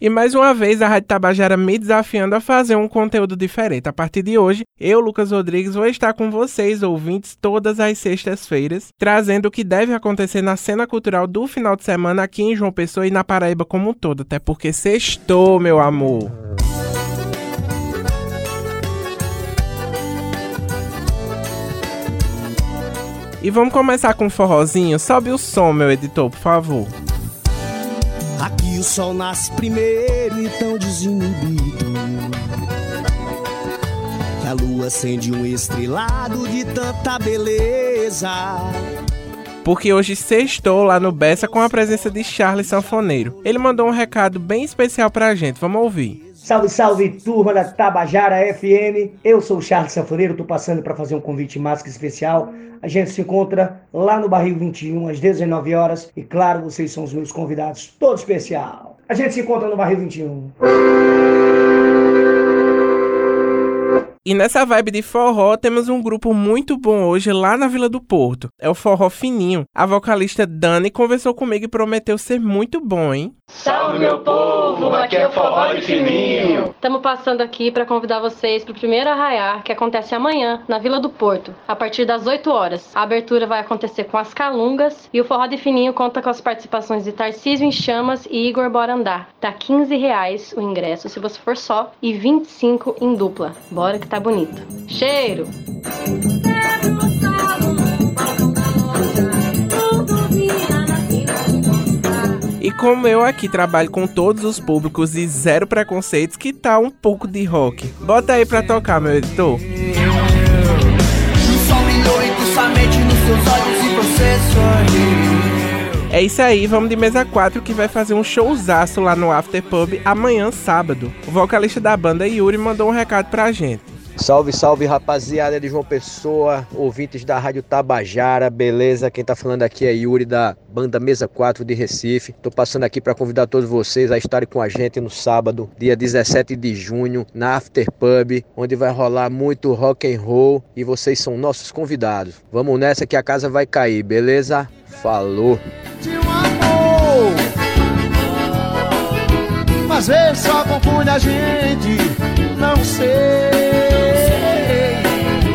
E mais uma vez a Rádio Tabajara me desafiando a fazer um conteúdo diferente. A partir de hoje, eu, Lucas Rodrigues, vou estar com vocês, ouvintes, todas as sextas-feiras, trazendo o que deve acontecer na cena cultural do final de semana aqui em João Pessoa e na Paraíba como um todo. Até porque sextou, meu amor. E vamos começar com um forrozinho. Sobe o som, meu editor, por favor. O sol nasce primeiro e tão desinibido. Que a lua acende um estrelado de tanta beleza. Porque hoje sextou lá no Bessa com a presença de Charles Sanfoneiro. Ele mandou um recado bem especial pra gente, vamos ouvir. Salve, salve, turma da Tabajara FM. Eu sou o Charles Sanfoneiro, tô passando para fazer um convite mágico especial. A gente se encontra lá no Barril 21, às 19 horas. E claro, vocês são os meus convidados, todo especial. A gente se encontra no Barril 21. E nessa vibe de forró, temos um grupo muito bom hoje lá na Vila do Porto. É o Forró Fininho. A vocalista Dani conversou comigo e prometeu ser muito bom, hein? Salve meu povo, aqui é Forró de Fininho. Estamos passando aqui para convidar vocês para o primeiro arraiar que acontece amanhã na Vila do Porto, a partir das 8 horas. A abertura vai acontecer com as calungas e o Forró de Fininho conta com as participações de Tarcísio em Chamas e Igor Bora Andar. Tá 15 reais o ingresso se você for só e 25 em dupla. Bora que tá bonito. Cheiro! Como eu aqui trabalho com todos os públicos e zero preconceitos, que tal um pouco de rock? Bota aí pra tocar, meu editor. É isso aí, vamos de mesa 4 que vai fazer um showzaço lá no After Pub amanhã, sábado. O vocalista da banda Yuri mandou um recado pra gente. Salve, salve rapaziada de João Pessoa, ouvintes da Rádio Tabajara, beleza? Quem tá falando aqui é Yuri da banda Mesa 4 de Recife. Tô passando aqui para convidar todos vocês a estarem com a gente no sábado, dia 17 de junho, na After Pub, onde vai rolar muito rock and roll e vocês são nossos convidados. Vamos nessa que a casa vai cair, beleza? Falou. Às vezes só confunde a gente, não sei.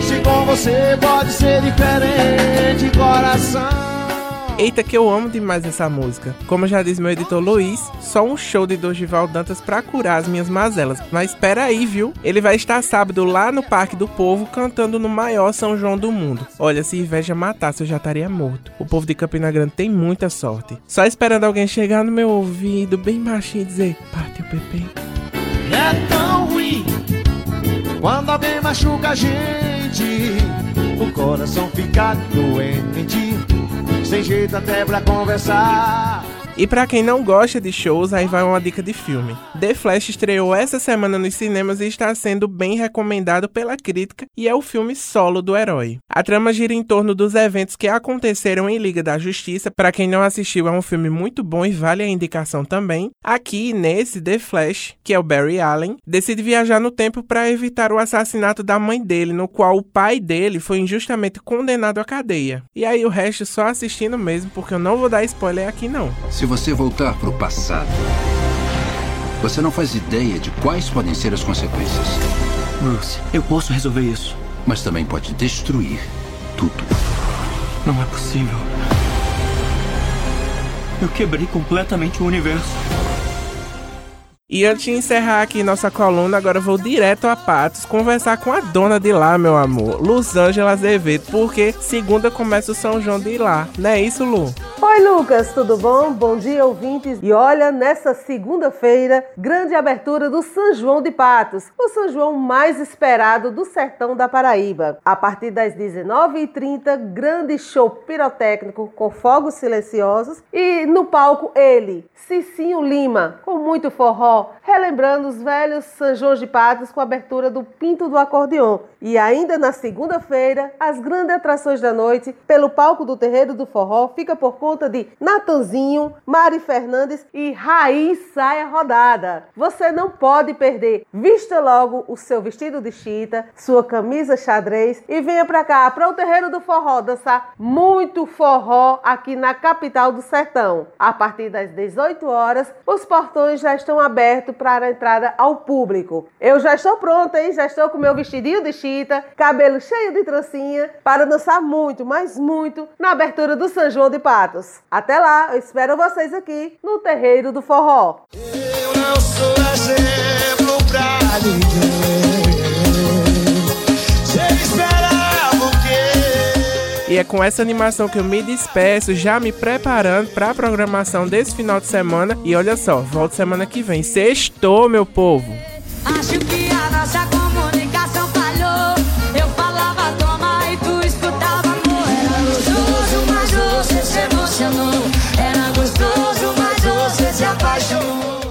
Se com você pode ser diferente, coração. Eita que eu amo demais essa música. Como já diz meu editor Luiz, só um show de Dorival Dantas pra curar as minhas mazelas. Mas espera aí, viu? Ele vai estar sábado lá no Parque do Povo cantando no maior São João do mundo. Olha, se inveja matasse eu já estaria morto. O povo de Campina Grande tem muita sorte. Só esperando alguém chegar no meu ouvido bem baixinho e dizer: "Parte o Pepe". É tão ruim quando alguém machuca a gente. O coração fica doente, sem jeito até pra conversar. E pra quem não gosta de shows, aí vai uma dica de filme. The Flash estreou essa semana nos cinemas e está sendo bem recomendado pela crítica e é o filme solo do herói. A trama gira em torno dos eventos que aconteceram em Liga da Justiça. Para quem não assistiu, é um filme muito bom e vale a indicação também. Aqui nesse The Flash, que é o Barry Allen, decide viajar no tempo para evitar o assassinato da mãe dele, no qual o pai dele foi injustamente condenado à cadeia. E aí o resto só assistindo mesmo, porque eu não vou dar spoiler aqui não. Se você voltar para o passado, você não faz ideia de quais podem ser as consequências. Bruce, eu posso resolver isso. Mas também pode destruir tudo. Não é possível. Eu quebrei completamente o universo. E antes de encerrar aqui nossa coluna, agora eu vou direto a Patos conversar com a dona de lá, meu amor, Luzângela Azevedo, porque segunda começa o São João de lá, não é isso, Lu? Oi, Lucas, tudo bom? Bom dia, ouvintes. E olha, nessa segunda-feira, grande abertura do São João de Patos, o São João mais esperado do sertão da Paraíba. A partir das 19h30, grande show pirotécnico com fogos silenciosos e no palco ele, Cicinho Lima, com muito forró, relembrando os velhos São João de Patos com a abertura do Pinto do Acordeon. E ainda na segunda-feira, as grandes atrações da noite, pelo palco do Terreiro do Forró, fica por conta de Natanzinho, Mari Fernandes e Raiz Saia Rodada. Você não pode perder. Vista logo o seu vestido de chita, sua camisa xadrez e venha pra cá, para o Terreiro do Forró, dançar muito forró aqui na capital do sertão. A partir das 18 horas, os portões já estão abertos aberto para a entrada ao público. Eu já estou pronta, hein? Já estou com meu vestidinho de chita, cabelo cheio de trancinha, para dançar muito, mas muito, na abertura do São João de Patos. Até lá, eu espero vocês aqui no Terreiro do Forró. Eu não sou exemplo pra ninguém. Você esperava o quê? E é com essa animação que eu me despeço, já me preparando para a programação desse final de semana. E olha só, volto semana que vem. Sextou, meu povo! Acho que a nossa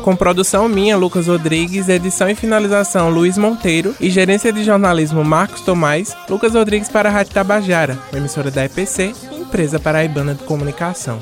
Com produção minha, Lucas Rodrigues, edição e finalização Luiz Monteiro e gerência de jornalismo Marcos Tomás, Lucas Rodrigues para a Rádio Tabajara, emissora da EPC, empresa paraibana de comunicação.